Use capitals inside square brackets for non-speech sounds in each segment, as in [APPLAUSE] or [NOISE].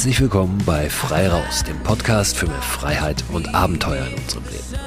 Herzlich willkommen bei Frei Raus, dem Podcast für mehr Freiheit und Abenteuer in unserem Leben.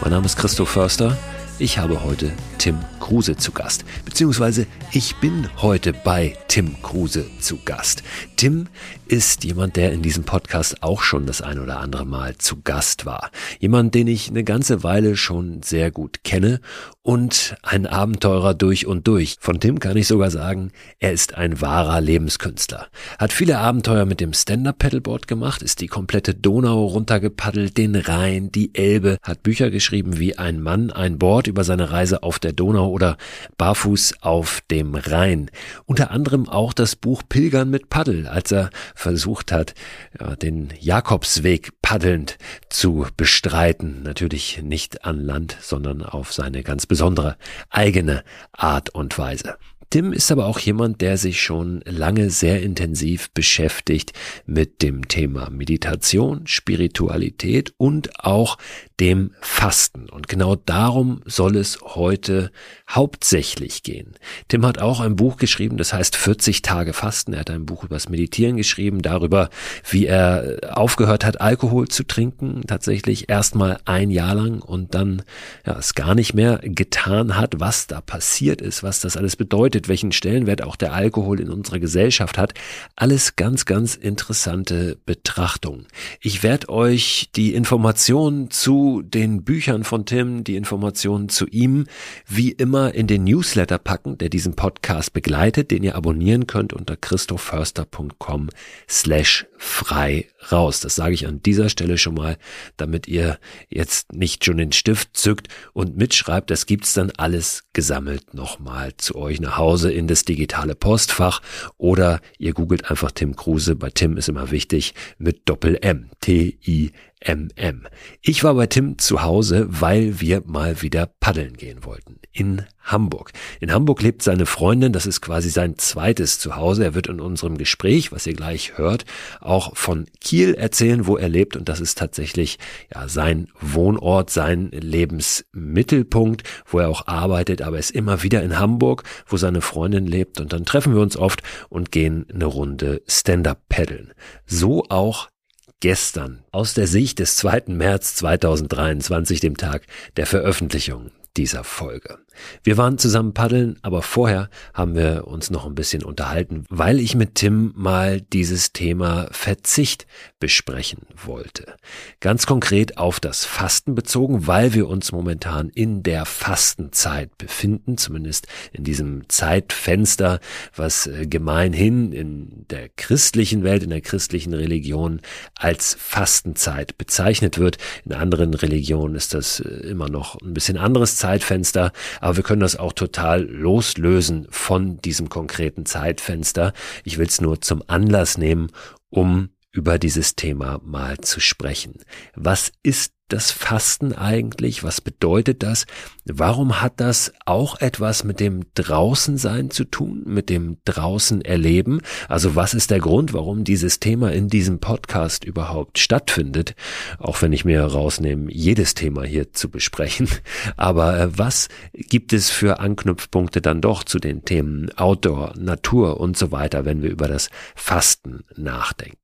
Mein Name ist Christoph Förster. Ich habe heute Tim Kruse zu Gast. Beziehungsweise ich bin heute bei Tim Kruse zu Gast. Tim ist jemand, der in diesem Podcast auch schon das ein oder andere Mal zu Gast war. Jemand, den ich eine ganze Weile schon sehr gut kenne und ein Abenteurer durch und durch. Von Tim kann ich sogar sagen, er ist ein wahrer Lebenskünstler. Hat viele Abenteuer mit dem Stand-Up-Paddleboard gemacht, ist die komplette Donau runtergepaddelt, den Rhein, die Elbe, hat Bücher geschrieben wie Ein Mann, ein Board über seine Reise auf der Donau oder Barfuß auf dem Rhein. Unter anderem auch das Buch Pilgern mit Paddel, als er versucht hat, ja, den Jakobsweg paddelnd zu bestreiten. Natürlich nicht an Land, sondern auf seine ganz besondere eigene Art und Weise. Tim ist aber auch jemand, der sich schon lange sehr intensiv beschäftigt mit dem Thema Meditation, Spiritualität und auch dem Fasten. Und genau darum soll es heute hauptsächlich gehen. Tim hat auch ein Buch geschrieben, das heißt 40 Tage Fasten. Er hat ein Buch über das Meditieren geschrieben, darüber, wie er aufgehört hat, Alkohol zu trinken, tatsächlich erstmal ein Jahr lang und dann ja, es gar nicht mehr getan hat, was da passiert ist, was das alles bedeutet, welchen Stellenwert auch der Alkohol in unserer Gesellschaft hat. Alles ganz, ganz interessante Betrachtungen. Ich werde euch die Informationen zu den Büchern von Tim, die Informationen zu ihm, wie immer in den Newsletter packen, der diesen Podcast begleitet, den ihr abonnieren könnt unter christophförster.com slash frei raus. Das sage ich an dieser Stelle schon mal, damit ihr jetzt nicht schon den Stift zückt und mitschreibt. Das gibt's dann alles gesammelt nochmal zu euch nach Hause in das digitale Postfach oder ihr googelt einfach Tim Kruse. Bei Tim ist immer wichtig mit Doppel M. T-I MM. Ich war bei Tim zu Hause, weil wir mal wieder paddeln gehen wollten. In Hamburg. In Hamburg lebt seine Freundin, das ist quasi sein zweites Zuhause. Er wird in unserem Gespräch, was ihr gleich hört, auch von Kiel erzählen, wo er lebt und das ist tatsächlich ja sein Wohnort, sein Lebensmittelpunkt, wo er auch arbeitet, aber er ist immer wieder in Hamburg, wo seine Freundin lebt und dann treffen wir uns oft und gehen eine Runde Stand-up paddeln. So auch gestern aus der Sicht des 2. März 2023, dem Tag der Veröffentlichung dieser Folge. Wir waren zusammen paddeln, aber vorher haben wir uns noch ein bisschen unterhalten, weil ich mit Tim mal dieses Thema Verzicht besprechen wollte. Ganz konkret auf das Fasten bezogen, weil wir uns momentan in der Fastenzeit befinden, zumindest in diesem Zeitfenster, was äh, gemeinhin in der christlichen Welt, in der christlichen Religion als Fastenzeit bezeichnet wird. In anderen Religionen ist das äh, immer noch ein bisschen anderes Zeitfenster, aber wir können das auch total loslösen von diesem konkreten Zeitfenster. Ich will es nur zum Anlass nehmen, um über dieses Thema mal zu sprechen. Was ist das Fasten eigentlich? Was bedeutet das? Warum hat das auch etwas mit dem Draußensein zu tun, mit dem Draußen erleben? Also was ist der Grund, warum dieses Thema in diesem Podcast überhaupt stattfindet? Auch wenn ich mir rausnehme, jedes Thema hier zu besprechen. [LAUGHS] Aber äh, was gibt es für Anknüpfpunkte dann doch zu den Themen Outdoor, Natur und so weiter, wenn wir über das Fasten nachdenken?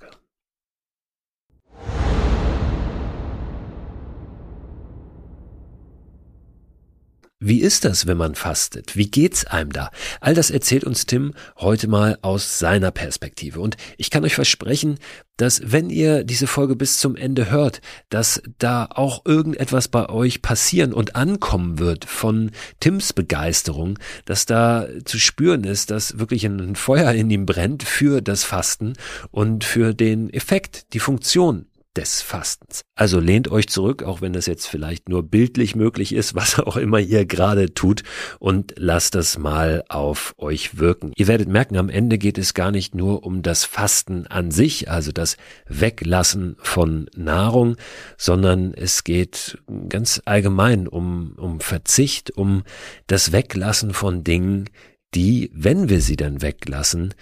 Wie ist das, wenn man fastet? Wie geht's einem da? All das erzählt uns Tim heute mal aus seiner Perspektive. Und ich kann euch versprechen, dass wenn ihr diese Folge bis zum Ende hört, dass da auch irgendetwas bei euch passieren und ankommen wird von Tims Begeisterung, dass da zu spüren ist, dass wirklich ein Feuer in ihm brennt für das Fasten und für den Effekt, die Funktion des Fastens. Also lehnt euch zurück, auch wenn das jetzt vielleicht nur bildlich möglich ist, [LAUGHS] was auch immer ihr gerade tut, und lasst das mal auf euch wirken. Ihr werdet merken, am Ende geht es gar nicht nur um das Fasten an sich, also das Weglassen von Nahrung, sondern es geht ganz allgemein um, um Verzicht, um das Weglassen von Dingen, die, wenn wir sie dann weglassen,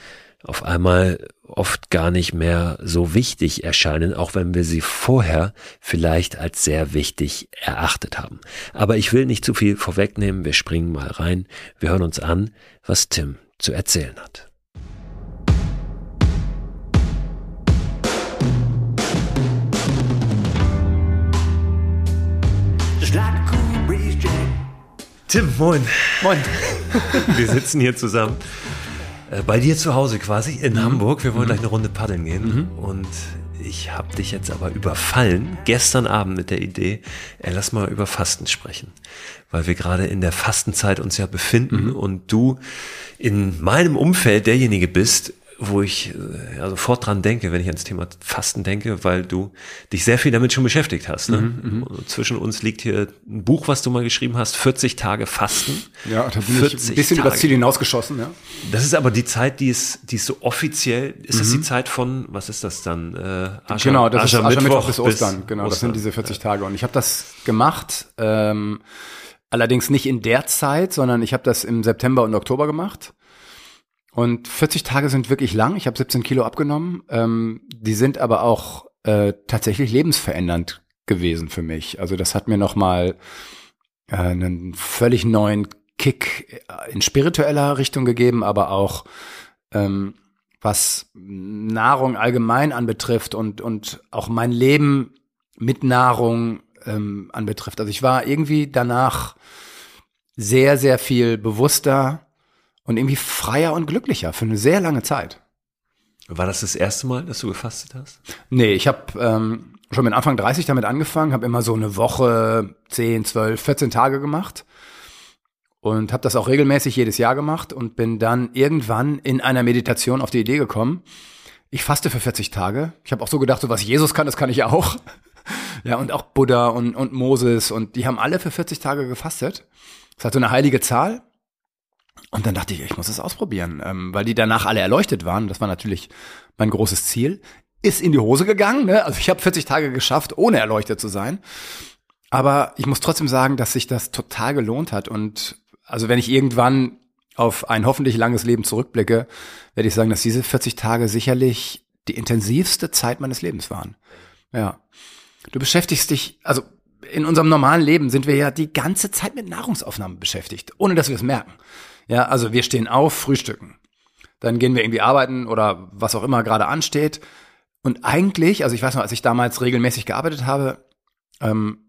auf einmal oft gar nicht mehr so wichtig erscheinen, auch wenn wir sie vorher vielleicht als sehr wichtig erachtet haben. Aber ich will nicht zu viel vorwegnehmen, wir springen mal rein, wir hören uns an, was Tim zu erzählen hat. Tim, moin. Moin. Wir sitzen hier zusammen äh, bei dir zu Hause quasi in mhm. Hamburg. Wir wollen mhm. gleich eine Runde paddeln gehen. Mhm. Und ich habe dich jetzt aber überfallen, gestern Abend mit der Idee, ey, lass mal über Fasten sprechen. Weil wir gerade in der Fastenzeit uns ja befinden mhm. und du in meinem Umfeld derjenige bist, wo ich äh, ja, sofort dran denke, wenn ich ans Thema Fasten denke, weil du dich sehr viel damit schon beschäftigt hast. Ne? Mhm, mhm. zwischen uns liegt hier ein Buch, was du mal geschrieben hast, 40 Tage Fasten. Ja, da bin ich ein bisschen Tage. über das Ziel hinausgeschossen. Ja. Das ist aber die Zeit, die ist, die ist so offiziell, ist mhm. das die mhm. Zeit von, was ist das dann? Äh, Ascher, genau, das Ascher ist Aschermittwoch bis Ostern. Bis genau, Ostern. das sind diese 40 Tage. Und ich habe das gemacht, ähm, allerdings nicht in der Zeit, sondern ich habe das im September und Oktober gemacht. Und 40 Tage sind wirklich lang. Ich habe 17 Kilo abgenommen. Ähm, die sind aber auch äh, tatsächlich lebensverändernd gewesen für mich. Also das hat mir nochmal äh, einen völlig neuen Kick in spiritueller Richtung gegeben, aber auch ähm, was Nahrung allgemein anbetrifft und, und auch mein Leben mit Nahrung ähm, anbetrifft. Also ich war irgendwie danach sehr, sehr viel bewusster und irgendwie freier und glücklicher für eine sehr lange Zeit. War das das erste Mal, dass du gefastet hast? Nee, ich habe ähm, schon mit Anfang 30 damit angefangen, habe immer so eine Woche, 10, 12, 14 Tage gemacht und habe das auch regelmäßig jedes Jahr gemacht und bin dann irgendwann in einer Meditation auf die Idee gekommen, ich faste für 40 Tage. Ich habe auch so gedacht, so was Jesus kann, das kann ich auch. [LAUGHS] ja, und auch Buddha und, und Moses und die haben alle für 40 Tage gefastet. Das hat so eine heilige Zahl und dann dachte ich, ich muss es ausprobieren, ähm, weil die danach alle erleuchtet waren. Das war natürlich mein großes Ziel. Ist in die Hose gegangen. Ne? Also ich habe 40 Tage geschafft, ohne erleuchtet zu sein. Aber ich muss trotzdem sagen, dass sich das total gelohnt hat. Und also wenn ich irgendwann auf ein hoffentlich langes Leben zurückblicke, werde ich sagen, dass diese 40 Tage sicherlich die intensivste Zeit meines Lebens waren. Ja. Du beschäftigst dich, also in unserem normalen Leben sind wir ja die ganze Zeit mit Nahrungsaufnahme beschäftigt, ohne dass wir es merken. Ja, also wir stehen auf, frühstücken. Dann gehen wir irgendwie arbeiten oder was auch immer gerade ansteht. Und eigentlich, also ich weiß noch, als ich damals regelmäßig gearbeitet habe, ähm,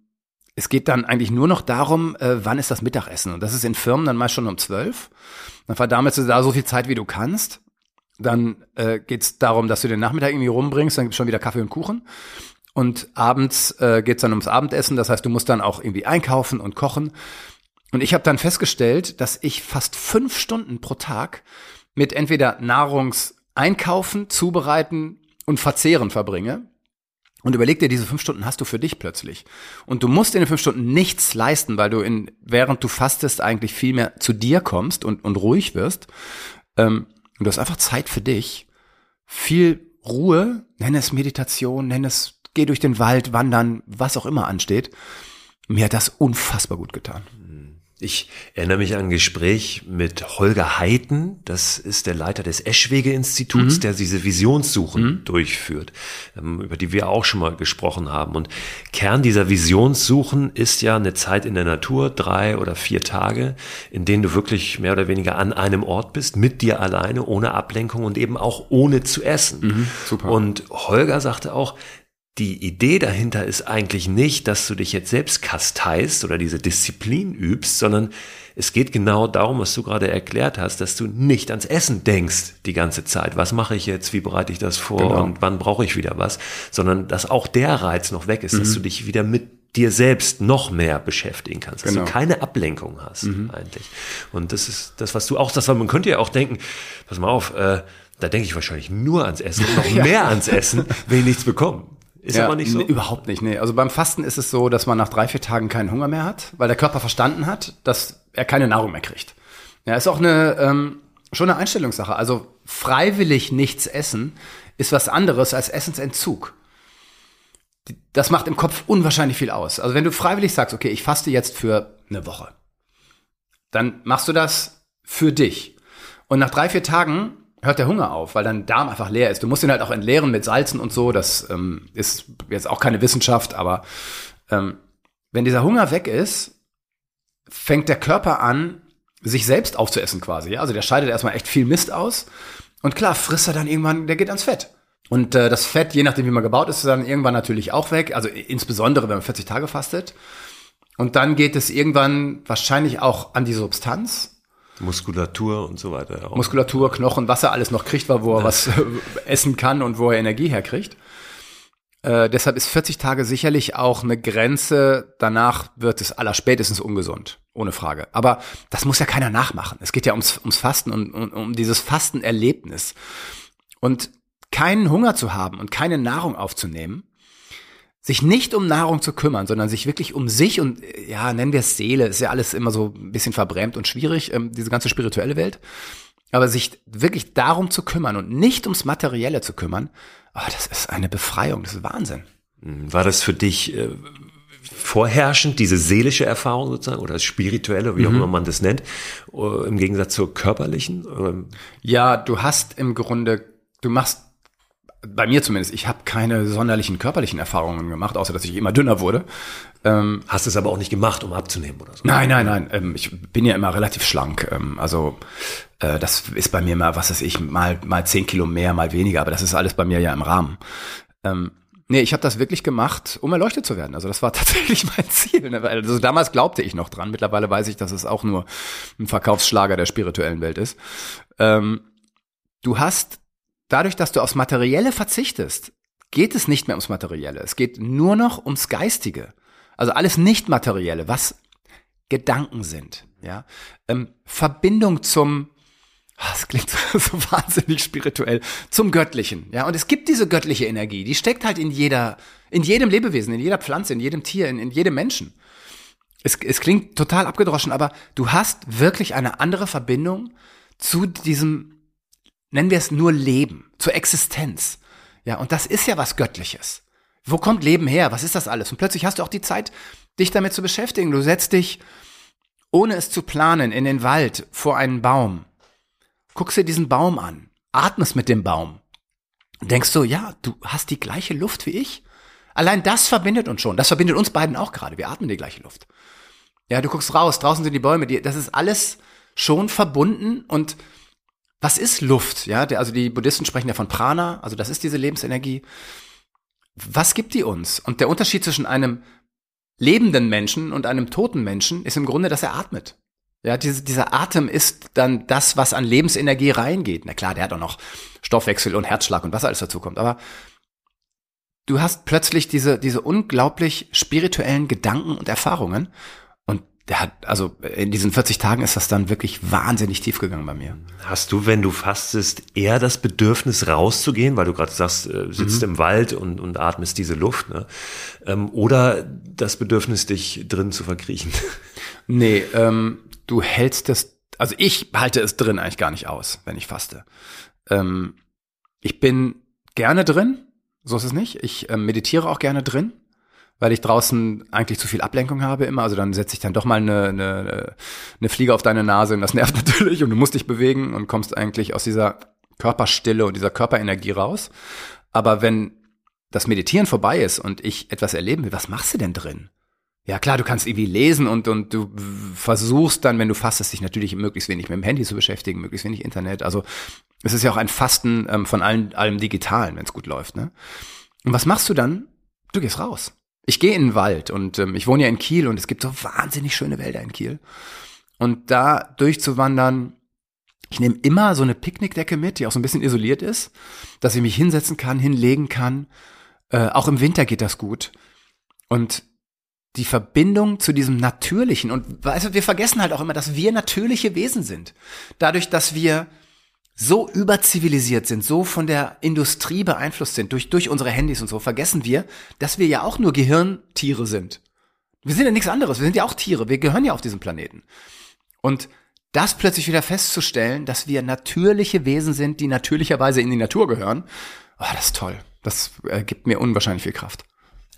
es geht dann eigentlich nur noch darum, äh, wann ist das Mittagessen. Und das ist in Firmen dann meist schon um zwölf. Dann verdammst du da so viel Zeit, wie du kannst. Dann äh, geht es darum, dass du den Nachmittag irgendwie rumbringst, dann gibt's schon wieder Kaffee und Kuchen. Und abends äh, geht dann ums Abendessen, das heißt, du musst dann auch irgendwie einkaufen und kochen. Und ich habe dann festgestellt, dass ich fast fünf Stunden pro Tag mit entweder Nahrungseinkaufen, Zubereiten und Verzehren verbringe. Und überleg dir, diese fünf Stunden hast du für dich plötzlich. Und du musst in den fünf Stunden nichts leisten, weil du in, während du fastest eigentlich viel mehr zu dir kommst und, und ruhig wirst. Ähm, und du hast einfach Zeit für dich. Viel Ruhe, nenn es Meditation, nenn es geh durch den Wald, wandern, was auch immer ansteht. Mir hat das unfassbar gut getan. Ich erinnere mich an ein Gespräch mit Holger Heiten, das ist der Leiter des Eschwege-Instituts, mhm. der diese Visionssuchen mhm. durchführt, ähm, über die wir auch schon mal gesprochen haben. Und Kern dieser Visionssuchen ist ja eine Zeit in der Natur, drei oder vier Tage, in denen du wirklich mehr oder weniger an einem Ort bist, mit dir alleine, ohne Ablenkung und eben auch ohne zu essen. Mhm, super. Und Holger sagte auch, die Idee dahinter ist eigentlich nicht, dass du dich jetzt selbst kasteist oder diese Disziplin übst, sondern es geht genau darum, was du gerade erklärt hast, dass du nicht ans Essen denkst die ganze Zeit. Was mache ich jetzt? Wie bereite ich das vor? Genau. Und wann brauche ich wieder was? Sondern dass auch der Reiz noch weg ist, mhm. dass du dich wieder mit dir selbst noch mehr beschäftigen kannst, dass genau. du keine Ablenkung hast mhm. eigentlich. Und das ist das, was du auch sagst, man könnte ja auch denken, pass mal auf, äh, da denke ich wahrscheinlich nur ans Essen und noch [LAUGHS] ja. mehr ans Essen, wenn ich nichts bekomme. Ist ja, aber nicht so? Nee, überhaupt nicht, nee. Also beim Fasten ist es so, dass man nach drei, vier Tagen keinen Hunger mehr hat, weil der Körper verstanden hat, dass er keine Nahrung mehr kriegt. Ja, ist auch eine, ähm, schon eine Einstellungssache. Also freiwillig nichts essen ist was anderes als Essensentzug. Das macht im Kopf unwahrscheinlich viel aus. Also wenn du freiwillig sagst, okay, ich faste jetzt für eine Woche, dann machst du das für dich. Und nach drei, vier Tagen hört der Hunger auf, weil dein Darm einfach leer ist. Du musst ihn halt auch entleeren mit Salzen und so. Das ähm, ist jetzt auch keine Wissenschaft, aber ähm, wenn dieser Hunger weg ist, fängt der Körper an, sich selbst aufzuessen quasi. Also der scheidet erstmal echt viel Mist aus. Und klar, frisst er dann irgendwann, der geht ans Fett. Und äh, das Fett, je nachdem wie man gebaut ist, ist dann irgendwann natürlich auch weg. Also insbesondere, wenn man 40 Tage fastet. Und dann geht es irgendwann wahrscheinlich auch an die Substanz. Muskulatur und so weiter. Auch. Muskulatur, Knochen, was er alles noch kriegt, wo er was essen kann und wo er Energie herkriegt. Äh, deshalb ist 40 Tage sicherlich auch eine Grenze. Danach wird es allerspätestens ungesund, ohne Frage. Aber das muss ja keiner nachmachen. Es geht ja ums, ums Fasten und um, um dieses Fastenerlebnis. Und keinen Hunger zu haben und keine Nahrung aufzunehmen, sich nicht um Nahrung zu kümmern, sondern sich wirklich um sich und ja, nennen wir es Seele, ist ja alles immer so ein bisschen verbrämt und schwierig, ähm, diese ganze spirituelle Welt. Aber sich wirklich darum zu kümmern und nicht ums Materielle zu kümmern, oh, das ist eine Befreiung, das ist Wahnsinn. Hm, war das für dich äh, vorherrschend, diese seelische Erfahrung sozusagen, oder das spirituelle, wie auch mhm. immer man das nennt, äh, im Gegensatz zur körperlichen? Ja, du hast im Grunde, du machst bei mir zumindest, ich habe keine sonderlichen körperlichen Erfahrungen gemacht, außer dass ich immer dünner wurde. Ähm, Hast es aber auch nicht gemacht, um abzunehmen oder so? Nein, nein, nein. Ähm, ich bin ja immer relativ schlank. Ähm, also äh, das ist bei mir mal, was weiß ich, mal mal zehn Kilo mehr, mal weniger. Aber das ist alles bei mir ja im Rahmen. Ähm, nee, ich habe das wirklich gemacht, um erleuchtet zu werden. Also das war [LAUGHS] tatsächlich mein Ziel. Ne? Also damals glaubte ich noch dran. Mittlerweile weiß ich, dass es auch nur ein Verkaufsschlager der spirituellen Welt ist. Ähm, du hast dadurch, dass du aufs Materielle verzichtest, geht es nicht mehr ums Materielle. Es geht nur noch ums Geistige. Also alles Nicht-Materielle, was Gedanken sind. Ja, ähm, Verbindung zum, ah, das klingt [LAUGHS] so wahnsinnig spirituell, zum Göttlichen. Ja, und es gibt diese göttliche Energie, die steckt halt in jeder, in jedem Lebewesen, in jeder Pflanze, in jedem Tier, in, in jedem Menschen. Es, es klingt total abgedroschen, aber du hast wirklich eine andere Verbindung zu diesem nennen wir es nur Leben, zur Existenz. Ja, und das ist ja was Göttliches. Wo kommt Leben her? Was ist das alles? Und plötzlich hast du auch die Zeit, dich damit zu beschäftigen. Du setzt dich, ohne es zu planen, in den Wald vor einen Baum. Guckst dir diesen Baum an, atmest mit dem Baum. Denkst du, ja, du hast die gleiche Luft wie ich? Allein das verbindet uns schon. Das verbindet uns beiden auch gerade. Wir atmen die gleiche Luft. Ja, du guckst raus, draußen sind die Bäume, die, das ist alles schon verbunden und was ist Luft? Ja, der, also die Buddhisten sprechen ja von Prana, also das ist diese Lebensenergie. Was gibt die uns? Und der Unterschied zwischen einem lebenden Menschen und einem toten Menschen ist im Grunde, dass er atmet. Ja, diese, dieser Atem ist dann das, was an Lebensenergie reingeht. Na klar, der hat auch noch Stoffwechsel und Herzschlag und was alles dazu kommt. Aber du hast plötzlich diese, diese unglaublich spirituellen Gedanken und Erfahrungen. Der hat, also in diesen 40 Tagen ist das dann wirklich wahnsinnig tief gegangen bei mir. Hast du, wenn du fastest, eher das Bedürfnis rauszugehen, weil du gerade sagst, äh, sitzt mhm. im Wald und, und atmest diese Luft, ne? Ähm, oder das Bedürfnis, dich drin zu verkriechen? [LAUGHS] Nee, ähm, du hältst das, also ich halte es drin eigentlich gar nicht aus, wenn ich faste. Ähm, ich bin gerne drin, so ist es nicht. Ich äh, meditiere auch gerne drin, weil ich draußen eigentlich zu viel Ablenkung habe immer. Also dann setze ich dann doch mal eine, eine, eine Fliege auf deine Nase und das nervt [LAUGHS] natürlich und du musst dich bewegen und kommst eigentlich aus dieser Körperstille und dieser Körperenergie raus. Aber wenn das Meditieren vorbei ist und ich etwas erleben will, was machst du denn drin? Ja klar, du kannst irgendwie lesen und, und du versuchst dann, wenn du fastest, dich natürlich möglichst wenig mit dem Handy zu beschäftigen, möglichst wenig Internet. Also es ist ja auch ein Fasten ähm, von allen, allem Digitalen, wenn es gut läuft. Ne? Und was machst du dann? Du gehst raus. Ich gehe in den Wald und ähm, ich wohne ja in Kiel und es gibt so wahnsinnig schöne Wälder in Kiel. Und da durchzuwandern, ich nehme immer so eine Picknickdecke mit, die auch so ein bisschen isoliert ist, dass ich mich hinsetzen kann, hinlegen kann. Äh, auch im Winter geht das gut. Und die Verbindung zu diesem Natürlichen. Und weißt du, wir vergessen halt auch immer, dass wir natürliche Wesen sind. Dadurch, dass wir so überzivilisiert sind, so von der Industrie beeinflusst sind, durch, durch unsere Handys und so, vergessen wir, dass wir ja auch nur Gehirntiere sind. Wir sind ja nichts anderes, wir sind ja auch Tiere, wir gehören ja auf diesem Planeten. Und das plötzlich wieder festzustellen, dass wir natürliche Wesen sind, die natürlicherweise in die Natur gehören, oh, das ist toll. Das äh, gibt mir unwahrscheinlich viel Kraft.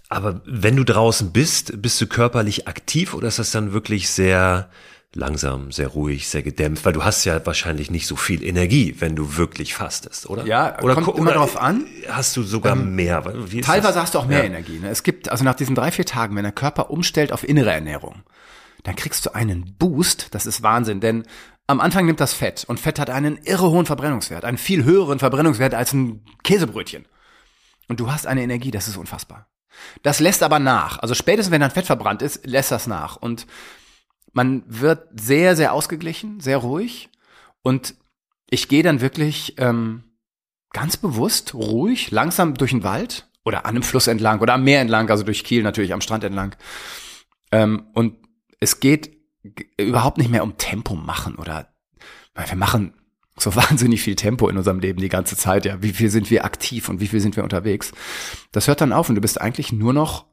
Aber wenn du draußen bist, bist du körperlich aktiv oder ist das dann wirklich sehr langsam, sehr ruhig, sehr gedämpft? Weil du hast ja wahrscheinlich nicht so viel Energie, wenn du wirklich fastest, oder? Ja, oder kommt immer darauf an. Hast du sogar ähm, mehr? teilweise das? hast du auch mehr ja. Energie. Ne? Es gibt, also nach diesen drei, vier Tagen, wenn der Körper umstellt auf innere Ernährung, dann kriegst du einen Boost, das ist Wahnsinn, denn am Anfang nimmt das Fett und Fett hat einen irre hohen Verbrennungswert, einen viel höheren Verbrennungswert als ein Käsebrötchen. Und du hast eine Energie, das ist unfassbar. Das lässt aber nach. Also spätestens, wenn dann Fett verbrannt ist, lässt das nach. Und man wird sehr, sehr ausgeglichen, sehr ruhig. Und ich gehe dann wirklich ähm, ganz bewusst, ruhig, langsam durch den Wald oder an einem Fluss entlang oder am Meer entlang, also durch Kiel natürlich, am Strand entlang. Ähm, und es geht überhaupt nicht mehr um Tempo machen oder wir machen so [LAUGHS] wahnsinnig viel Tempo in unserem Leben die ganze Zeit. Ja, wie viel sind wir aktiv und wie viel sind wir unterwegs? Das hört dann auf und du bist eigentlich nur noch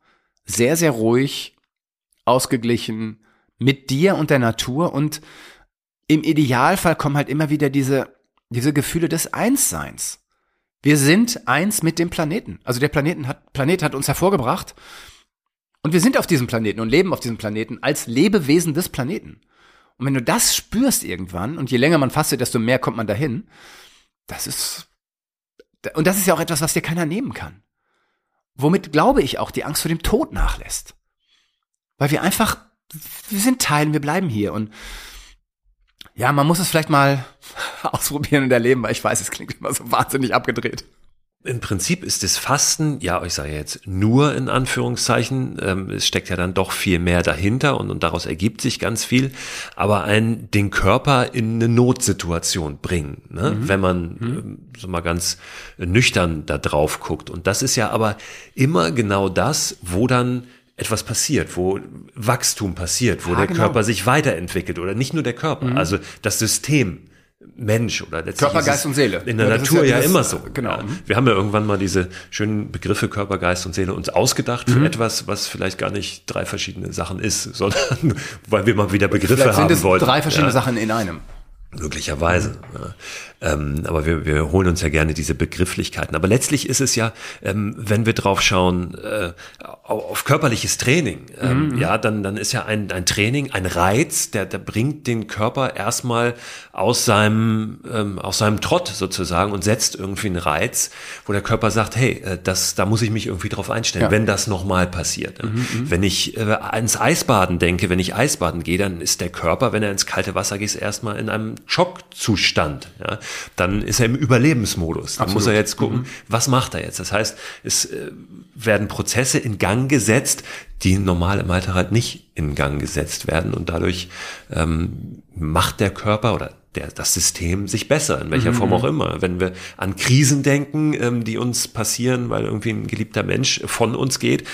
sehr, sehr ruhig, ausgeglichen mit dir und der Natur und im Idealfall kommen halt immer wieder diese, diese Gefühle des Einsseins. Wir sind eins mit dem Planeten. Also der Planeten hat, Planet hat uns hervorgebracht und wir sind auf diesem Planeten und leben auf diesem Planeten als Lebewesen des Planeten. Und wenn du das spürst irgendwann, und je länger man fastet, desto mehr kommt man dahin, das ist, und das ist ja auch etwas, was dir keiner nehmen kann. Womit, glaube ich, auch die Angst vor dem Tod nachlässt. Weil wir einfach, wir sind Teilen, wir bleiben hier. Und ja, man muss es vielleicht mal [LAUGHS] ausprobieren und erleben, weil ich weiß, es klingt immer so wahnsinnig abgedreht. Im Prinzip ist das Fasten, ja, ich sage jetzt nur in Anführungszeichen, ähm, es steckt ja dann doch viel mehr dahinter und, und daraus ergibt sich ganz viel, aber ein den Körper in eine Notsituation bringen, ne? Mhm. wenn man mhm. ähm, so mal ganz nüchtern da drauf guckt. Und das ist ja aber immer genau das, wo dann etwas passiert, wo Wachstum passiert, wo ja, der genau. Körper sich weiterentwickelt oder nicht nur der Körper, mhm. also das System Mensch oder letztlich Körper, Geist und Seele. In der ja, Natur ja, ja immer so. Genau. Ja. Wir haben ja irgendwann mal diese schönen Begriffe Körper, Geist und Seele uns ausgedacht für mhm. etwas, was vielleicht gar nicht drei verschiedene Sachen ist, [LAUGHS] sondern weil wir mal wieder Begriffe vielleicht haben sind es wollten. Drei verschiedene Sachen in einem. Möglicherweise. Ja. Ähm, aber wir, wir holen uns ja gerne diese Begrifflichkeiten. Aber letztlich ist es ja, ähm, wenn wir drauf schauen, äh, auf körperliches Training, ähm, mhm. ja, dann, dann ist ja ein, ein Training, ein Reiz, der, der bringt den Körper erstmal aus seinem, ähm, aus seinem Trott sozusagen und setzt irgendwie einen Reiz, wo der Körper sagt, hey, äh, das, da muss ich mich irgendwie drauf einstellen, ja. wenn das nochmal passiert. Mhm, mhm, wenn ich äh, ans Eisbaden denke, wenn ich Eisbaden gehe, dann ist der Körper, wenn er ins kalte Wasser geht, erstmal in einem Schockzustand. Ja? dann ist er im Überlebensmodus. Dann Absolut. muss er jetzt gucken, mhm. was macht er jetzt? Das heißt, es äh, werden Prozesse in Gang gesetzt, die normal im Alter halt nicht in Gang gesetzt werden und dadurch ähm, macht der Körper oder der, das System sich besser, in welcher mhm. Form auch immer. Wenn wir an Krisen denken, ähm, die uns passieren, weil irgendwie ein geliebter Mensch von uns geht,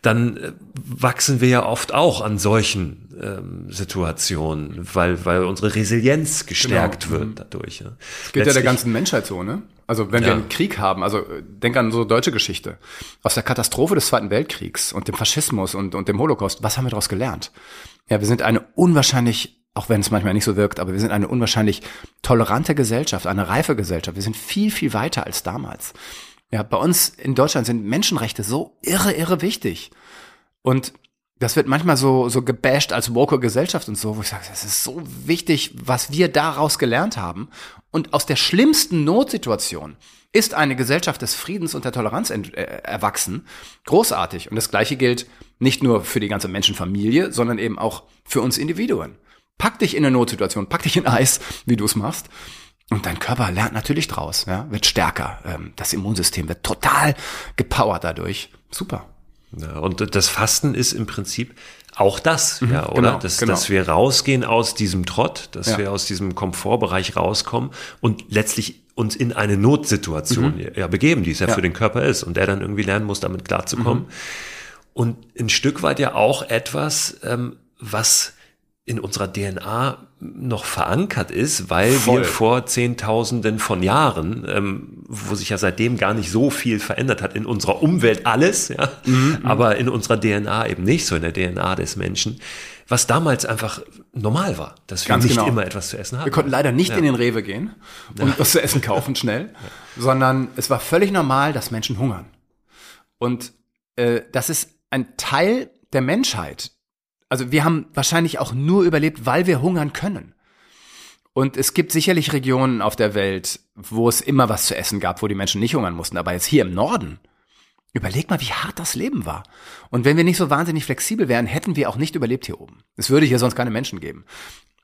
dann äh, wachsen wir ja oft auch an solchen ähm, Situationen, weil, weil unsere Resilienz gestärkt genau. wird mhm. dadurch. Ja. Das geht ja der ganzen Menschheit so, ne? Also wenn ja. wir einen Krieg haben, also denk an so deutsche Geschichte. Aus der Katastrophe des Zweiten Weltkriegs und dem Faschismus und, und dem Holocaust, was haben wir daraus gelernt? Ja, wir sind eine unwahrscheinlich auch wenn es manchmal nicht so wirkt, aber wir sind eine unwahrscheinlich tolerante Gesellschaft, eine reife Gesellschaft. Wir sind viel, viel weiter als damals. Ja, bei uns in Deutschland sind Menschenrechte so irre, irre wichtig. Und das wird manchmal so, so gebasht als woke Gesellschaft und so, wo ich sage, es ist so wichtig, was wir daraus gelernt haben. Und aus der schlimmsten Notsituation ist eine Gesellschaft des Friedens und der Toleranz äh, erwachsen. Großartig. Und das Gleiche gilt nicht nur für die ganze Menschenfamilie, sondern eben auch für uns Individuen. Pack dich in eine Notsituation, pack dich in Eis, wie du es machst. Und dein Körper lernt natürlich draus, ja, wird stärker. Ähm, das Immunsystem wird total gepowert dadurch. Super. Ja, und das Fasten ist im Prinzip auch das, mhm, ja, oder? Genau, dass, genau. dass wir rausgehen aus diesem Trott, dass ja. wir aus diesem Komfortbereich rauskommen und letztlich uns in eine Notsituation mhm. ja, begeben, die es ja, ja, für den Körper ist und der dann irgendwie lernen muss, damit klarzukommen. Mhm. Und ein Stück weit ja auch etwas, ähm, was in unserer DNA noch verankert ist, weil Voll. wir vor Zehntausenden von Jahren, ähm, wo sich ja seitdem gar nicht so viel verändert hat, in unserer Umwelt alles, ja, mhm. aber in unserer DNA eben nicht, so in der DNA des Menschen, was damals einfach normal war, dass wir Ganz nicht genau. immer etwas zu essen hatten. Wir konnten leider nicht ja. in den Rewe gehen und ja. was zu essen kaufen [LAUGHS] schnell, ja. sondern es war völlig normal, dass Menschen hungern. Und äh, das ist ein Teil der Menschheit, also wir haben wahrscheinlich auch nur überlebt, weil wir hungern können. Und es gibt sicherlich Regionen auf der Welt, wo es immer was zu essen gab, wo die Menschen nicht hungern mussten. Aber jetzt hier im Norden, überleg mal, wie hart das Leben war. Und wenn wir nicht so wahnsinnig flexibel wären, hätten wir auch nicht überlebt hier oben. Es würde hier sonst keine Menschen geben.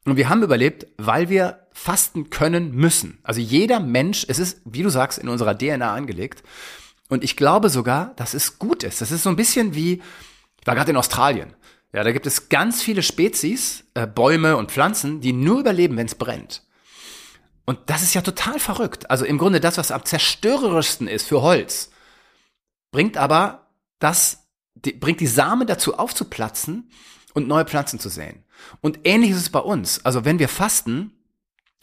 Und wir haben überlebt, weil wir fasten können müssen. Also jeder Mensch, es ist, wie du sagst, in unserer DNA angelegt. Und ich glaube sogar, dass es gut ist. Das ist so ein bisschen wie, ich war gerade in Australien. Ja, da gibt es ganz viele Spezies, äh, Bäume und Pflanzen, die nur überleben, wenn es brennt. Und das ist ja total verrückt. Also im Grunde das, was am zerstörerischsten ist für Holz, bringt aber das, die, bringt die Samen dazu aufzuplatzen und neue Pflanzen zu säen. Und ähnlich ist es bei uns. Also wenn wir fasten,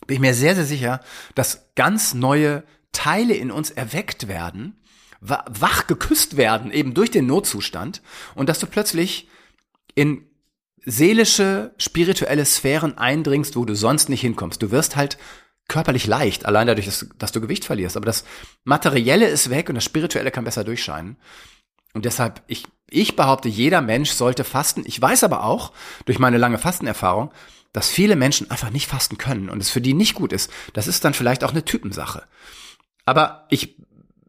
bin ich mir sehr, sehr sicher, dass ganz neue Teile in uns erweckt werden, wach geküsst werden, eben durch den Notzustand und dass du plötzlich in seelische, spirituelle Sphären eindringst, wo du sonst nicht hinkommst. Du wirst halt körperlich leicht, allein dadurch, dass, dass, du Gewicht verlierst. Aber das Materielle ist weg und das Spirituelle kann besser durchscheinen. Und deshalb, ich, ich behaupte, jeder Mensch sollte fasten. Ich weiß aber auch, durch meine lange Fastenerfahrung, dass viele Menschen einfach nicht fasten können und es für die nicht gut ist. Das ist dann vielleicht auch eine Typensache. Aber ich,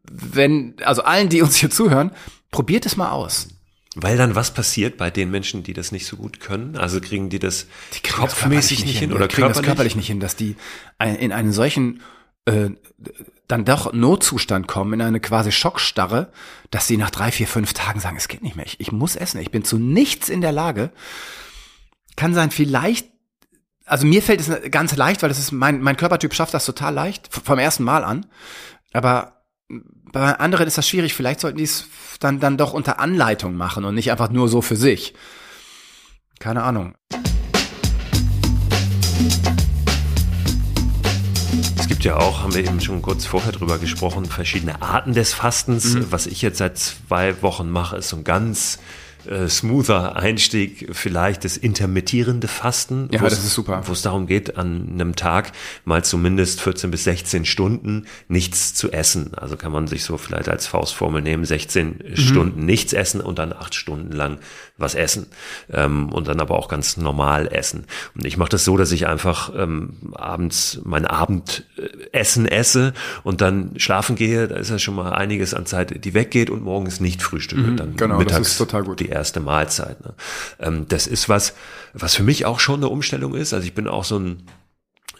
wenn, also allen, die uns hier zuhören, probiert es mal aus. Weil dann was passiert bei den Menschen, die das nicht so gut können? Also kriegen die das die kopfmäßig nicht, nicht hin, hin oder kriegen körperlich? das körperlich nicht hin, dass die in einen solchen äh, dann doch Notzustand kommen, in eine quasi Schockstarre, dass sie nach drei, vier, fünf Tagen sagen, es geht nicht mehr, ich, ich muss essen, ich bin zu nichts in der Lage. Kann sein, vielleicht, also mir fällt es ganz leicht, weil das ist mein, mein Körpertyp schafft das total leicht, vom ersten Mal an. Aber bei anderen ist das schwierig. Vielleicht sollten die es dann, dann doch unter Anleitung machen und nicht einfach nur so für sich. Keine Ahnung. Es gibt ja auch, haben wir eben schon kurz vorher drüber gesprochen, verschiedene Arten des Fastens. Mhm. Was ich jetzt seit zwei Wochen mache, ist so ein ganz äh, smoother Einstieg vielleicht das intermittierende Fasten. Ja, das ist super. Wo es darum geht, an einem Tag mal zumindest 14 bis 16 Stunden nichts zu essen. Also kann man sich so vielleicht als Faustformel nehmen, 16 mhm. Stunden nichts essen und dann acht Stunden lang was essen. Ähm, und dann aber auch ganz normal essen. Und ich mache das so, dass ich einfach ähm, abends mein Abendessen esse und dann schlafen gehe. Da ist ja schon mal einiges an Zeit, die weggeht und morgens nicht frühstücke. Mhm, dann genau, mittags das ist total gut. die erste Mahlzeit. Ne? Ähm, das ist was, was für mich auch schon eine Umstellung ist. Also ich bin auch so ein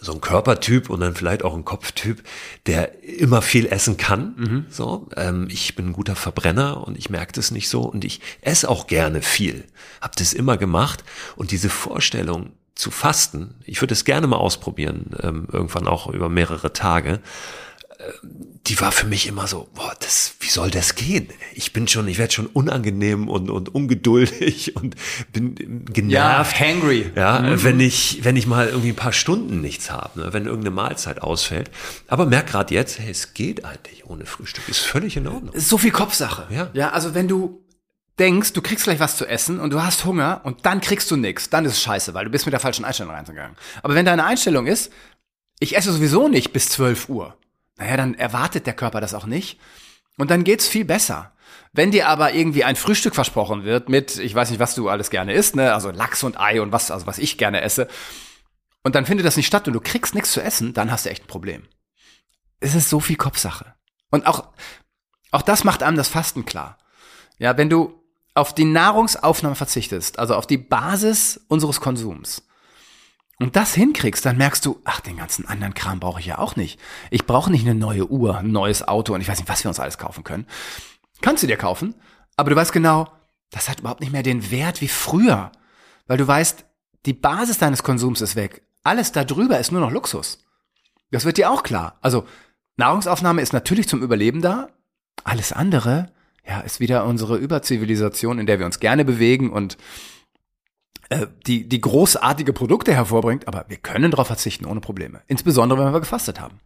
so ein Körpertyp und dann vielleicht auch ein Kopftyp, der immer viel essen kann. Mhm. So, ähm, ich bin ein guter Verbrenner und ich merke das nicht so und ich esse auch gerne viel. Hab das immer gemacht und diese Vorstellung zu fasten, ich würde es gerne mal ausprobieren, ähm, irgendwann auch über mehrere Tage die war für mich immer so, boah, das, wie soll das gehen? Ich bin schon, ich werde schon unangenehm und, und ungeduldig [LAUGHS] und bin genervt. Ja, hangry. Ja, mhm. wenn ich, wenn ich mal irgendwie ein paar Stunden nichts habe, ne, wenn irgendeine Mahlzeit ausfällt. Aber merk gerade jetzt, hey, es geht eigentlich ohne Frühstück. Ist völlig in Ordnung. So viel Kopfsache. Ja. Ja, also wenn du denkst, du kriegst gleich was zu essen und du hast Hunger und dann kriegst du nichts, dann ist es scheiße, weil du bist mit der falschen Einstellung reingegangen. Aber wenn deine Einstellung ist, ich esse sowieso nicht bis 12 Uhr, naja, dann erwartet der Körper das auch nicht. Und dann geht's viel besser. Wenn dir aber irgendwie ein Frühstück versprochen wird mit, ich weiß nicht, was du alles gerne isst, ne, also Lachs und Ei und was, also was ich gerne esse, und dann findet das nicht statt und du kriegst nichts zu essen, dann hast du echt ein Problem. Es ist so viel Kopfsache. Und auch, auch das macht einem das Fasten klar. Ja, wenn du auf die Nahrungsaufnahme verzichtest, also auf die Basis unseres Konsums, und das hinkriegst, dann merkst du, ach, den ganzen anderen Kram brauche ich ja auch nicht. Ich brauche nicht eine neue Uhr, ein neues Auto und ich weiß nicht, was wir uns alles kaufen können. Kannst du dir kaufen, aber du weißt genau, das hat überhaupt nicht mehr den Wert wie früher. Weil du weißt, die Basis deines Konsums ist weg. Alles darüber ist nur noch Luxus. Das wird dir auch klar. Also, Nahrungsaufnahme ist natürlich zum Überleben da. Alles andere, ja, ist wieder unsere Überzivilisation, in der wir uns gerne bewegen und die, die großartige Produkte hervorbringt, aber wir können darauf verzichten ohne Probleme. Insbesondere, wenn wir gefastet haben.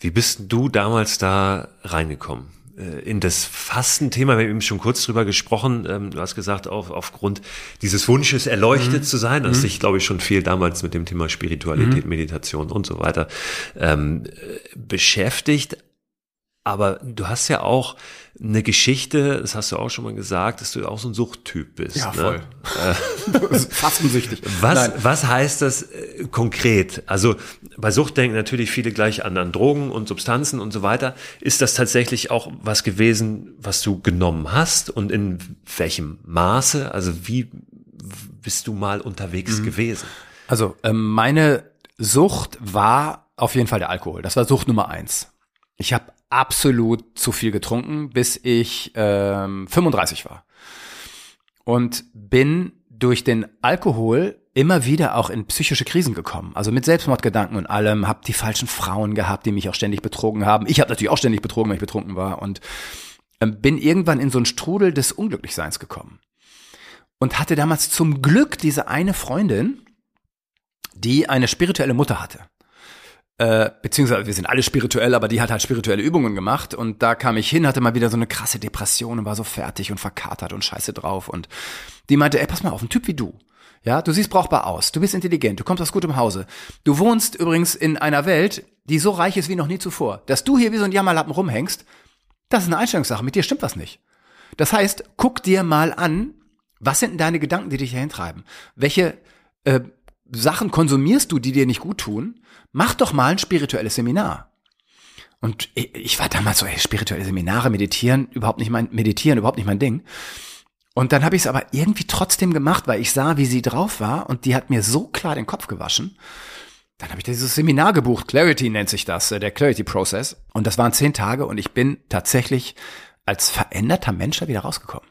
Wie bist du damals da reingekommen? Äh, in das Fastenthema, wir haben eben schon kurz drüber gesprochen. Ähm, du hast gesagt, auf, aufgrund dieses Wunsches erleuchtet mhm. zu sein, das mhm. sich, glaube ich, schon viel damals mit dem Thema Spiritualität, mhm. Meditation und so weiter ähm, beschäftigt. Aber du hast ja auch eine Geschichte, das hast du auch schon mal gesagt, dass du auch so ein Suchttyp bist. Ja, ne? voll. Äh, [LAUGHS] Fastensüchtig. Was, was heißt das äh, konkret? Also bei Sucht denken natürlich viele gleich an, an Drogen und Substanzen und so weiter. Ist das tatsächlich auch was gewesen, was du genommen hast und in welchem Maße? Also wie bist du mal unterwegs mhm. gewesen? Also ähm, meine Sucht war auf jeden Fall der Alkohol. Das war Sucht Nummer eins. Ich habe absolut zu viel getrunken, bis ich ähm, 35 war. Und bin durch den Alkohol immer wieder auch in psychische Krisen gekommen. Also mit Selbstmordgedanken und allem, hab die falschen Frauen gehabt, die mich auch ständig betrogen haben. Ich habe natürlich auch ständig betrogen, wenn ich betrunken war und ähm, bin irgendwann in so einen Strudel des Unglücklichseins gekommen. Und hatte damals zum Glück diese eine Freundin, die eine spirituelle Mutter hatte äh, beziehungsweise wir sind alle spirituell, aber die hat halt spirituelle Übungen gemacht und da kam ich hin, hatte mal wieder so eine krasse Depression und war so fertig und verkatert und scheiße drauf und die meinte, ey, pass mal auf, ein Typ wie du. Ja, du siehst brauchbar aus, du bist intelligent, du kommst aus gutem Hause. Du wohnst übrigens in einer Welt, die so reich ist wie noch nie zuvor. Dass du hier wie so ein Jammerlappen rumhängst, das ist eine Einstellungssache, mit dir stimmt was nicht. Das heißt, guck dir mal an, was sind denn deine Gedanken, die dich hier hintreiben? Welche äh, Sachen konsumierst du, die dir nicht gut tun? Mach doch mal ein spirituelles Seminar. Und ich war damals so, ey, spirituelle Seminare, meditieren, überhaupt nicht mein, meditieren, überhaupt nicht mein Ding. Und dann habe ich es aber irgendwie trotzdem gemacht, weil ich sah, wie sie drauf war und die hat mir so klar den Kopf gewaschen. Dann habe ich dieses Seminar gebucht, Clarity nennt sich das, äh, der Clarity Process. Und das waren zehn Tage und ich bin tatsächlich als veränderter Mensch da wieder rausgekommen.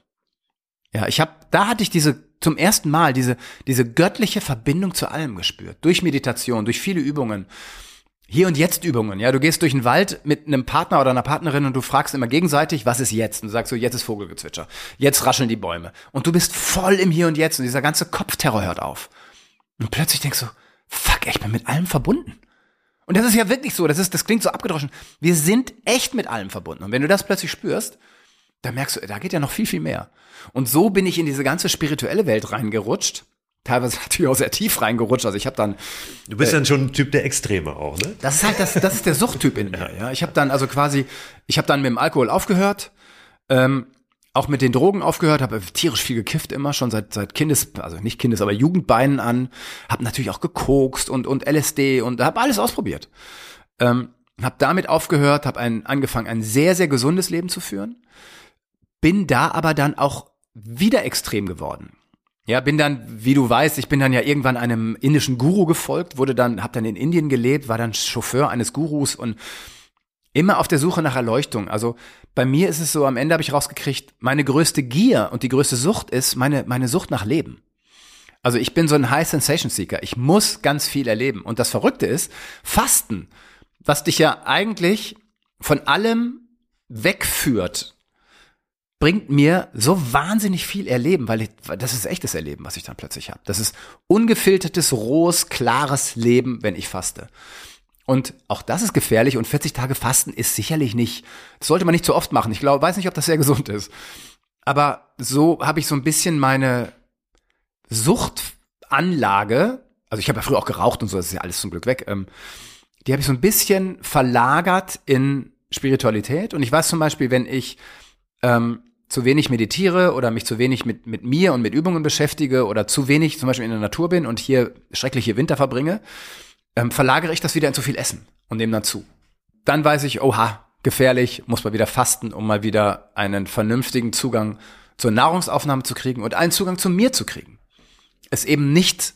Ja, ich habe, da hatte ich diese zum ersten Mal diese, diese göttliche Verbindung zu allem gespürt. Durch Meditation, durch viele Übungen. Hier und jetzt Übungen, ja. Du gehst durch den Wald mit einem Partner oder einer Partnerin und du fragst immer gegenseitig, was ist jetzt? Und du sagst so, jetzt ist Vogelgezwitscher. Jetzt rascheln die Bäume. Und du bist voll im Hier und Jetzt und dieser ganze Kopfterror hört auf. Und plötzlich denkst du, fuck, ich bin mit allem verbunden. Und das ist ja wirklich so, das ist, das klingt so abgedroschen. Wir sind echt mit allem verbunden. Und wenn du das plötzlich spürst, da merkst du, da geht ja noch viel, viel mehr. Und so bin ich in diese ganze spirituelle Welt reingerutscht. Teilweise [LAUGHS] natürlich auch sehr tief reingerutscht. Also ich habe dann. Du bist äh, dann schon ein Typ der Extreme auch, ne? Das ist halt das, das ist der Suchttyp in [LAUGHS] mir. Ja, ich habe dann also quasi, ich habe dann mit dem Alkohol aufgehört, ähm, auch mit den Drogen aufgehört, habe tierisch viel gekifft immer schon seit seit Kindes, also nicht Kindes, aber Jugendbeinen an, habe natürlich auch gekokst und und LSD und habe alles ausprobiert. Ähm, habe damit aufgehört, habe ein, angefangen, ein sehr sehr gesundes Leben zu führen bin da aber dann auch wieder extrem geworden. Ja, bin dann, wie du weißt, ich bin dann ja irgendwann einem indischen Guru gefolgt, wurde dann, hab dann in Indien gelebt, war dann Chauffeur eines Gurus und immer auf der Suche nach Erleuchtung. Also bei mir ist es so, am Ende habe ich rausgekriegt, meine größte Gier und die größte Sucht ist meine, meine Sucht nach Leben. Also ich bin so ein High Sensation Seeker. Ich muss ganz viel erleben. Und das Verrückte ist, Fasten, was dich ja eigentlich von allem wegführt, bringt mir so wahnsinnig viel Erleben, weil, ich, das ist echtes Erleben, was ich dann plötzlich habe. Das ist ungefiltertes, rohes, klares Leben, wenn ich faste. Und auch das ist gefährlich und 40 Tage Fasten ist sicherlich nicht, das sollte man nicht zu oft machen. Ich glaube, weiß nicht, ob das sehr gesund ist. Aber so habe ich so ein bisschen meine Suchtanlage, also ich habe ja früher auch geraucht und so, das ist ja alles zum Glück weg, ähm, die habe ich so ein bisschen verlagert in Spiritualität. Und ich weiß zum Beispiel, wenn ich ähm, zu wenig meditiere oder mich zu wenig mit, mit mir und mit Übungen beschäftige oder zu wenig zum Beispiel in der Natur bin und hier schreckliche Winter verbringe, ähm, verlagere ich das wieder in zu viel Essen und nehme dann zu. Dann weiß ich, oha, gefährlich, muss man wieder fasten, um mal wieder einen vernünftigen Zugang zur Nahrungsaufnahme zu kriegen und einen Zugang zu mir zu kriegen. Es eben nicht,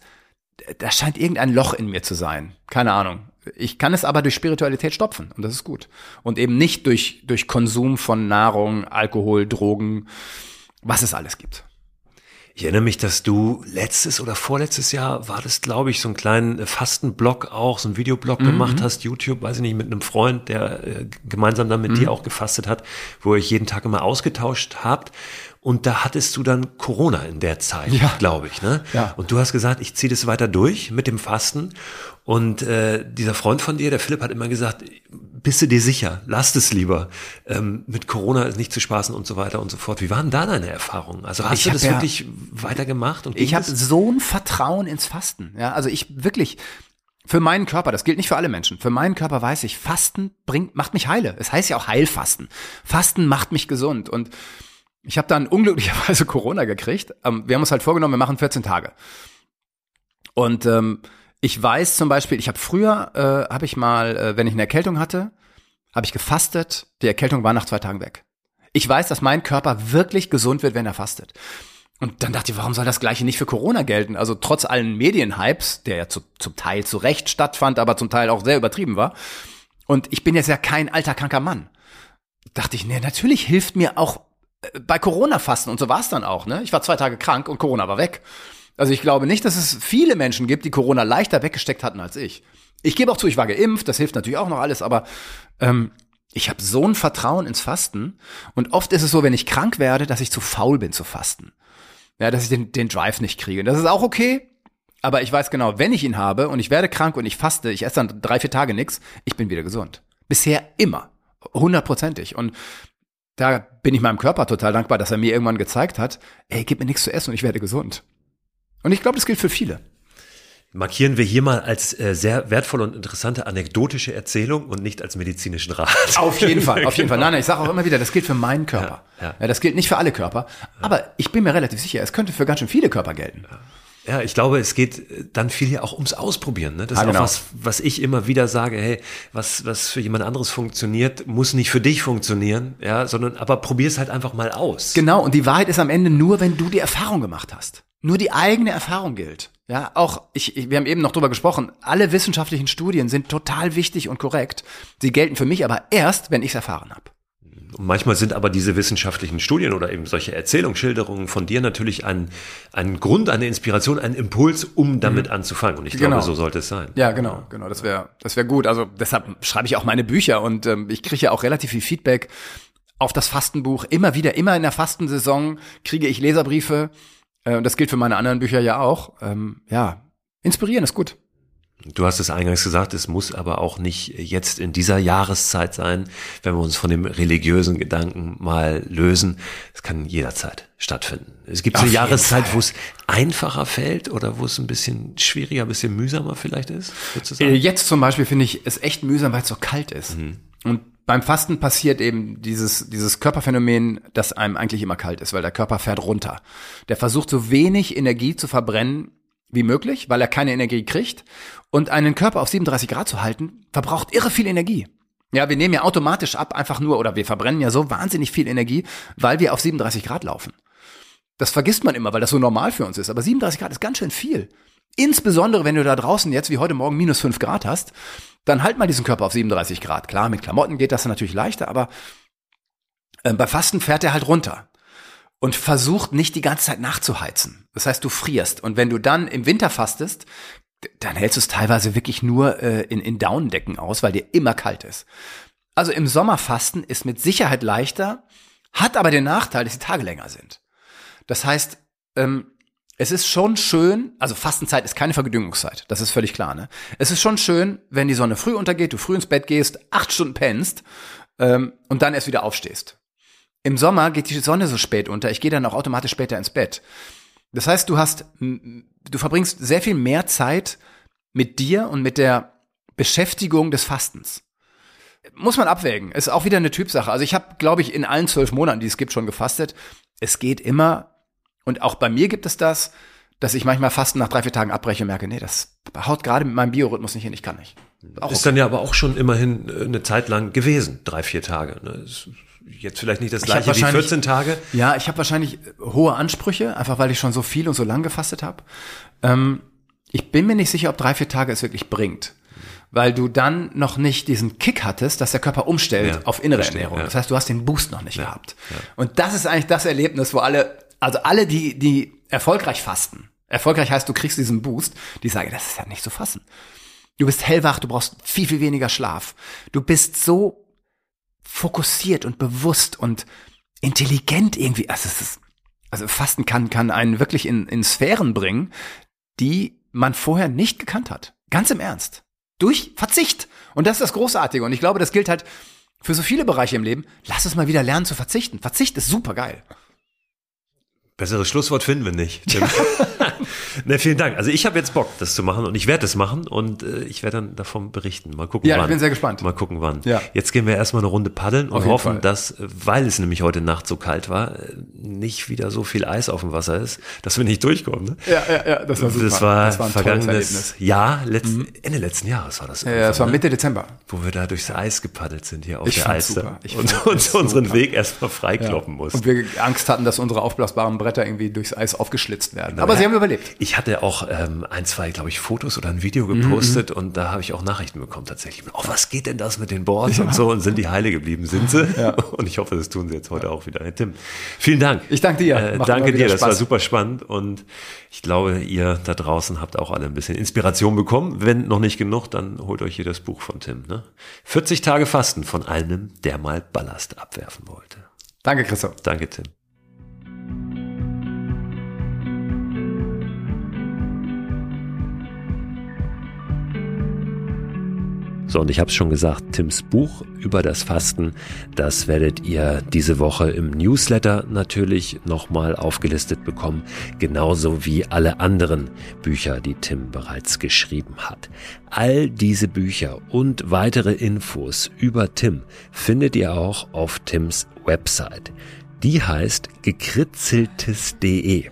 da scheint irgendein Loch in mir zu sein. Keine Ahnung. Ich kann es aber durch Spiritualität stopfen und das ist gut. Und eben nicht durch, durch Konsum von Nahrung, Alkohol, Drogen, was es alles gibt. Ich erinnere mich, dass du letztes oder vorletztes Jahr war das, glaube ich, so einen kleinen Fastenblog auch, so einen Videoblog mhm. gemacht hast, YouTube, weiß ich nicht, mit einem Freund, der äh, gemeinsam dann mit mhm. dir auch gefastet hat, wo ihr euch jeden Tag immer ausgetauscht habt. Und da hattest du dann Corona in der Zeit, ja. glaube ich. Ne? Ja. Und du hast gesagt, ich ziehe das weiter durch mit dem Fasten. Und äh, dieser Freund von dir, der Philipp, hat immer gesagt, bist du dir sicher, lass es lieber. Ähm, mit Corona ist nicht zu spaßen und so weiter und so fort. Wie waren da deine Erfahrungen? Also hast ich du das ja, wirklich weitergemacht? Und ich habe so ein Vertrauen ins Fasten. Ja, also ich wirklich für meinen Körper, das gilt nicht für alle Menschen. Für meinen Körper weiß ich, Fasten bringt, macht mich heile. Es heißt ja auch Heilfasten. Fasten macht mich gesund und ich habe dann unglücklicherweise [LAUGHS] Corona gekriegt. Ähm, wir haben uns halt vorgenommen, wir machen 14 Tage. Und ähm, ich weiß zum Beispiel, ich habe früher, äh, habe ich mal, äh, wenn ich eine Erkältung hatte, habe ich gefastet. Die Erkältung war nach zwei Tagen weg. Ich weiß, dass mein Körper wirklich gesund wird, wenn er fastet. Und dann dachte ich, warum soll das Gleiche nicht für Corona gelten? Also trotz allen Medienhypes, der ja zu, zum Teil zu Recht stattfand, aber zum Teil auch sehr übertrieben war. Und ich bin jetzt ja kein alter kranker Mann. Dachte ich, nee, natürlich hilft mir auch äh, bei Corona fasten und so war es dann auch. Ne? Ich war zwei Tage krank und Corona war weg. Also ich glaube nicht, dass es viele Menschen gibt, die Corona leichter weggesteckt hatten als ich. Ich gebe auch zu, ich war geimpft, das hilft natürlich auch noch alles, aber ähm, ich habe so ein Vertrauen ins Fasten und oft ist es so, wenn ich krank werde, dass ich zu faul bin zu fasten. Ja, dass ich den, den Drive nicht kriege. Das ist auch okay, aber ich weiß genau, wenn ich ihn habe und ich werde krank und ich faste, ich esse dann drei, vier Tage nix, ich bin wieder gesund. Bisher immer. Hundertprozentig. Und da bin ich meinem Körper total dankbar, dass er mir irgendwann gezeigt hat, ey, gib mir nichts zu essen und ich werde gesund. Und ich glaube, das gilt für viele. Markieren wir hier mal als äh, sehr wertvolle und interessante anekdotische Erzählung und nicht als medizinischen Rat. Auf jeden Fall, auf jeden Fall. [LAUGHS] Nein, nein, ich sage auch immer wieder, das gilt für meinen Körper. Ja, ja. ja, das gilt nicht für alle Körper. Aber ich bin mir relativ sicher, es könnte für ganz schön viele Körper gelten. Ja. Ja, ich glaube, es geht dann viel ja auch ums Ausprobieren. Ne? Das ah, ist genau. auch was, was ich immer wieder sage, hey, was, was für jemand anderes funktioniert, muss nicht für dich funktionieren, ja, sondern aber probier es halt einfach mal aus. Genau, und die Wahrheit ist am Ende nur, wenn du die Erfahrung gemacht hast. Nur die eigene Erfahrung gilt. Ja, auch ich, ich, wir haben eben noch drüber gesprochen. Alle wissenschaftlichen Studien sind total wichtig und korrekt. Sie gelten für mich aber erst, wenn ich es erfahren habe. Und manchmal sind aber diese wissenschaftlichen Studien oder eben solche Erzählungsschilderungen von dir natürlich ein, ein Grund, eine Inspiration, ein Impuls, um damit mhm. anzufangen. Und ich genau. glaube, so sollte es sein. Ja, genau, genau. Das wäre, das wäre gut. Also deshalb schreibe ich auch meine Bücher und ähm, ich kriege ja auch relativ viel Feedback auf das Fastenbuch. Immer wieder, immer in der Fastensaison kriege ich Leserbriefe. Äh, und das gilt für meine anderen Bücher ja auch. Ähm, ja, inspirieren ist gut. Du hast es eingangs gesagt, es muss aber auch nicht jetzt in dieser Jahreszeit sein, wenn wir uns von dem religiösen Gedanken mal lösen. Es kann jederzeit stattfinden. Es gibt Auf eine Jahreszeit, wo es einfacher fällt oder wo es ein bisschen schwieriger, ein bisschen mühsamer vielleicht ist? Äh, jetzt zum Beispiel finde ich es echt mühsam, weil es so kalt ist. Mhm. Und beim Fasten passiert eben dieses, dieses Körperphänomen, dass einem eigentlich immer kalt ist, weil der Körper fährt runter. Der versucht so wenig Energie zu verbrennen wie möglich, weil er keine Energie kriegt. Und einen Körper auf 37 Grad zu halten, verbraucht irre viel Energie. Ja, wir nehmen ja automatisch ab, einfach nur, oder wir verbrennen ja so wahnsinnig viel Energie, weil wir auf 37 Grad laufen. Das vergisst man immer, weil das so normal für uns ist. Aber 37 Grad ist ganz schön viel. Insbesondere, wenn du da draußen jetzt wie heute Morgen minus 5 Grad hast, dann halt mal diesen Körper auf 37 Grad. Klar, mit Klamotten geht das natürlich leichter, aber äh, bei Fasten fährt er halt runter und versucht nicht die ganze Zeit nachzuheizen. Das heißt, du frierst. Und wenn du dann im Winter fastest, dann hältst du es teilweise wirklich nur äh, in, in Daunendecken aus, weil dir immer kalt ist. Also im Sommerfasten ist mit Sicherheit leichter, hat aber den Nachteil, dass die Tage länger sind. Das heißt, ähm, es ist schon schön, also Fastenzeit ist keine Vergedüngungszeit, das ist völlig klar. Ne? Es ist schon schön, wenn die Sonne früh untergeht, du früh ins Bett gehst, acht Stunden pennst ähm, und dann erst wieder aufstehst. Im Sommer geht die Sonne so spät unter, ich gehe dann auch automatisch später ins Bett. Das heißt, du hast, du verbringst sehr viel mehr Zeit mit dir und mit der Beschäftigung des Fastens. Muss man abwägen. Ist auch wieder eine Typsache. Also ich habe, glaube ich, in allen zwölf Monaten, die es gibt, schon gefastet. Es geht immer und auch bei mir gibt es das, dass ich manchmal Fasten nach drei, vier Tagen abbreche und merke, nee, das haut gerade mit meinem Biorhythmus nicht hin, ich kann nicht. Auch ist okay. dann ja aber auch schon immerhin äh, eine Zeit lang gewesen, drei, vier Tage. Ne? Jetzt vielleicht nicht das gleiche wie 14 Tage. Ja, ich habe wahrscheinlich hohe Ansprüche, einfach weil ich schon so viel und so lang gefastet habe. Ähm, ich bin mir nicht sicher, ob drei, vier Tage es wirklich bringt weil du dann noch nicht diesen Kick hattest, dass der Körper umstellt ja, auf innere verstehe, Ernährung. Ja. Das heißt, du hast den Boost noch nicht ja, gehabt. Und das ist eigentlich das Erlebnis, wo alle also alle, die, die erfolgreich fasten, erfolgreich heißt, du kriegst diesen Boost, die sagen, das ist ja nicht zu fassen. Du bist hellwach, du brauchst viel, viel weniger Schlaf. Du bist so fokussiert und bewusst und intelligent irgendwie. Also, es ist, also Fasten kann, kann einen wirklich in, in Sphären bringen, die man vorher nicht gekannt hat. Ganz im Ernst. Durch Verzicht. Und das ist das Großartige. Und ich glaube, das gilt halt für so viele Bereiche im Leben. Lass uns mal wieder lernen zu verzichten. Verzicht ist super geil. Besseres Schlusswort finden wir nicht. [LAUGHS] ne, vielen Dank. Also ich habe jetzt Bock, das zu machen und ich werde es machen und äh, ich werde dann davon berichten. Mal gucken, ja, wann. Ja, ich bin sehr gespannt. Mal gucken, wann. Ja. Jetzt gehen wir erstmal eine Runde paddeln und hoffen, Fall. dass, weil es nämlich heute Nacht so kalt war, nicht wieder so viel Eis auf dem Wasser ist, dass wir nicht durchkommen. Ne? Ja, ja, ja, das war super. Das war, das war ein vergangenes Jahr, letzt, mhm. Ende letzten Jahres war das. Ja, das war ne? Mitte Dezember. Wo wir da durchs Eis gepaddelt sind hier auf ich der Alster und uns unseren super. Weg erstmal freikloppen ja. mussten. Und wir Angst hatten, dass unsere aufblasbaren Bretter irgendwie durchs Eis Eis aufgeschlitzt werden. Aber ja, sie haben überlebt. Ich hatte auch ähm, ein, zwei, glaube ich, Fotos oder ein Video gepostet mhm. und da habe ich auch Nachrichten bekommen tatsächlich. Oh, was geht denn das mit den Boards ja. und so? Und sind die heile geblieben? Sind sie? [LAUGHS] Ja. Und ich hoffe, das tun sie jetzt heute auch wieder. Hey, Tim, vielen Dank. Ich danke dir. Äh, danke dir, das war super spannend und ich glaube, ihr da draußen habt auch alle ein bisschen Inspiration bekommen. Wenn noch nicht genug, dann holt euch hier das Buch von Tim. Ne? 40 Tage Fasten von einem, der mal Ballast abwerfen wollte. Danke, Christoph. Danke, Tim. Und ich habe es schon gesagt, Tims Buch über das Fasten, das werdet ihr diese Woche im Newsletter natürlich nochmal aufgelistet bekommen, genauso wie alle anderen Bücher, die Tim bereits geschrieben hat. All diese Bücher und weitere Infos über Tim findet ihr auch auf Tims Website. Die heißt gekritzeltes.de.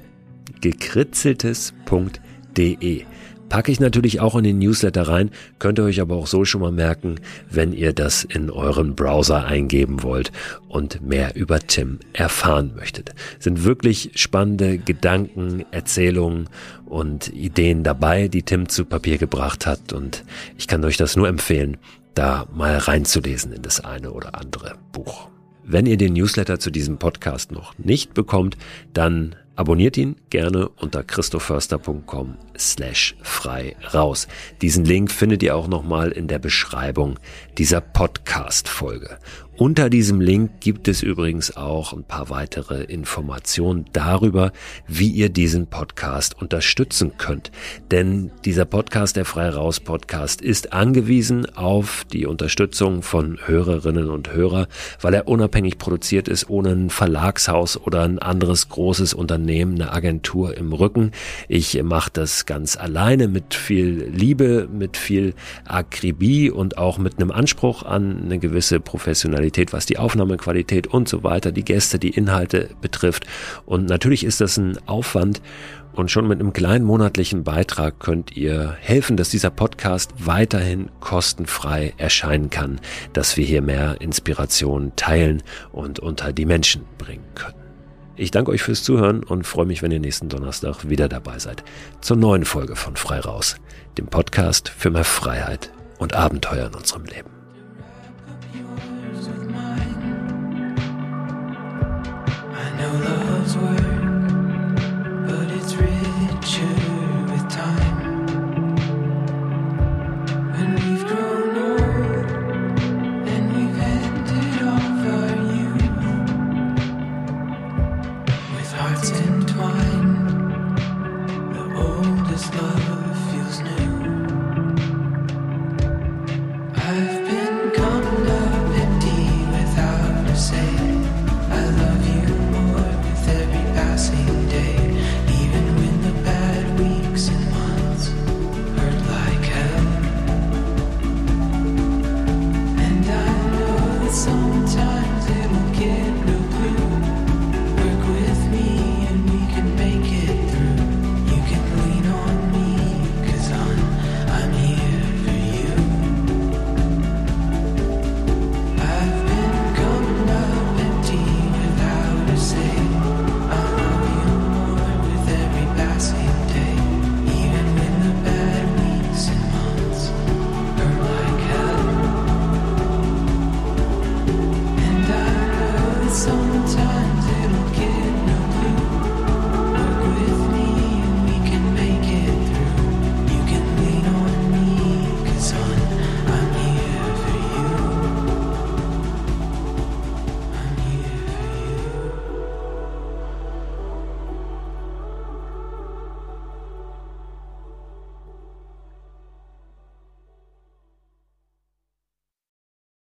gekritzeltes.de packe ich natürlich auch in den Newsletter rein, könnt ihr euch aber auch so schon mal merken, wenn ihr das in euren Browser eingeben wollt und mehr über Tim erfahren möchtet. Sind wirklich spannende Gedanken, Erzählungen und Ideen dabei, die Tim zu Papier gebracht hat und ich kann euch das nur empfehlen, da mal reinzulesen in das eine oder andere Buch. Wenn ihr den Newsletter zu diesem Podcast noch nicht bekommt, dann Abonniert ihn gerne unter christoförster.com slash frei raus. Diesen Link findet ihr auch nochmal in der Beschreibung dieser Podcast-Folge. Unter diesem Link gibt es übrigens auch ein paar weitere Informationen darüber, wie ihr diesen Podcast unterstützen könnt. Denn dieser Podcast, der Frei Raus Podcast, ist angewiesen auf die Unterstützung von Hörerinnen und Hörer, weil er unabhängig produziert ist, ohne ein Verlagshaus oder ein anderes großes Unternehmen, eine Agentur im Rücken. Ich mache das ganz alleine mit viel Liebe, mit viel Akribie und auch mit einem Anspruch an eine gewisse Professionalität Qualität, was die Aufnahmequalität und so weiter, die Gäste, die Inhalte betrifft. Und natürlich ist das ein Aufwand. Und schon mit einem kleinen monatlichen Beitrag könnt ihr helfen, dass dieser Podcast weiterhin kostenfrei erscheinen kann, dass wir hier mehr Inspiration teilen und unter die Menschen bringen können. Ich danke euch fürs Zuhören und freue mich, wenn ihr nächsten Donnerstag wieder dabei seid zur neuen Folge von Frei Raus, dem Podcast für mehr Freiheit und Abenteuer in unserem Leben. no love's worth.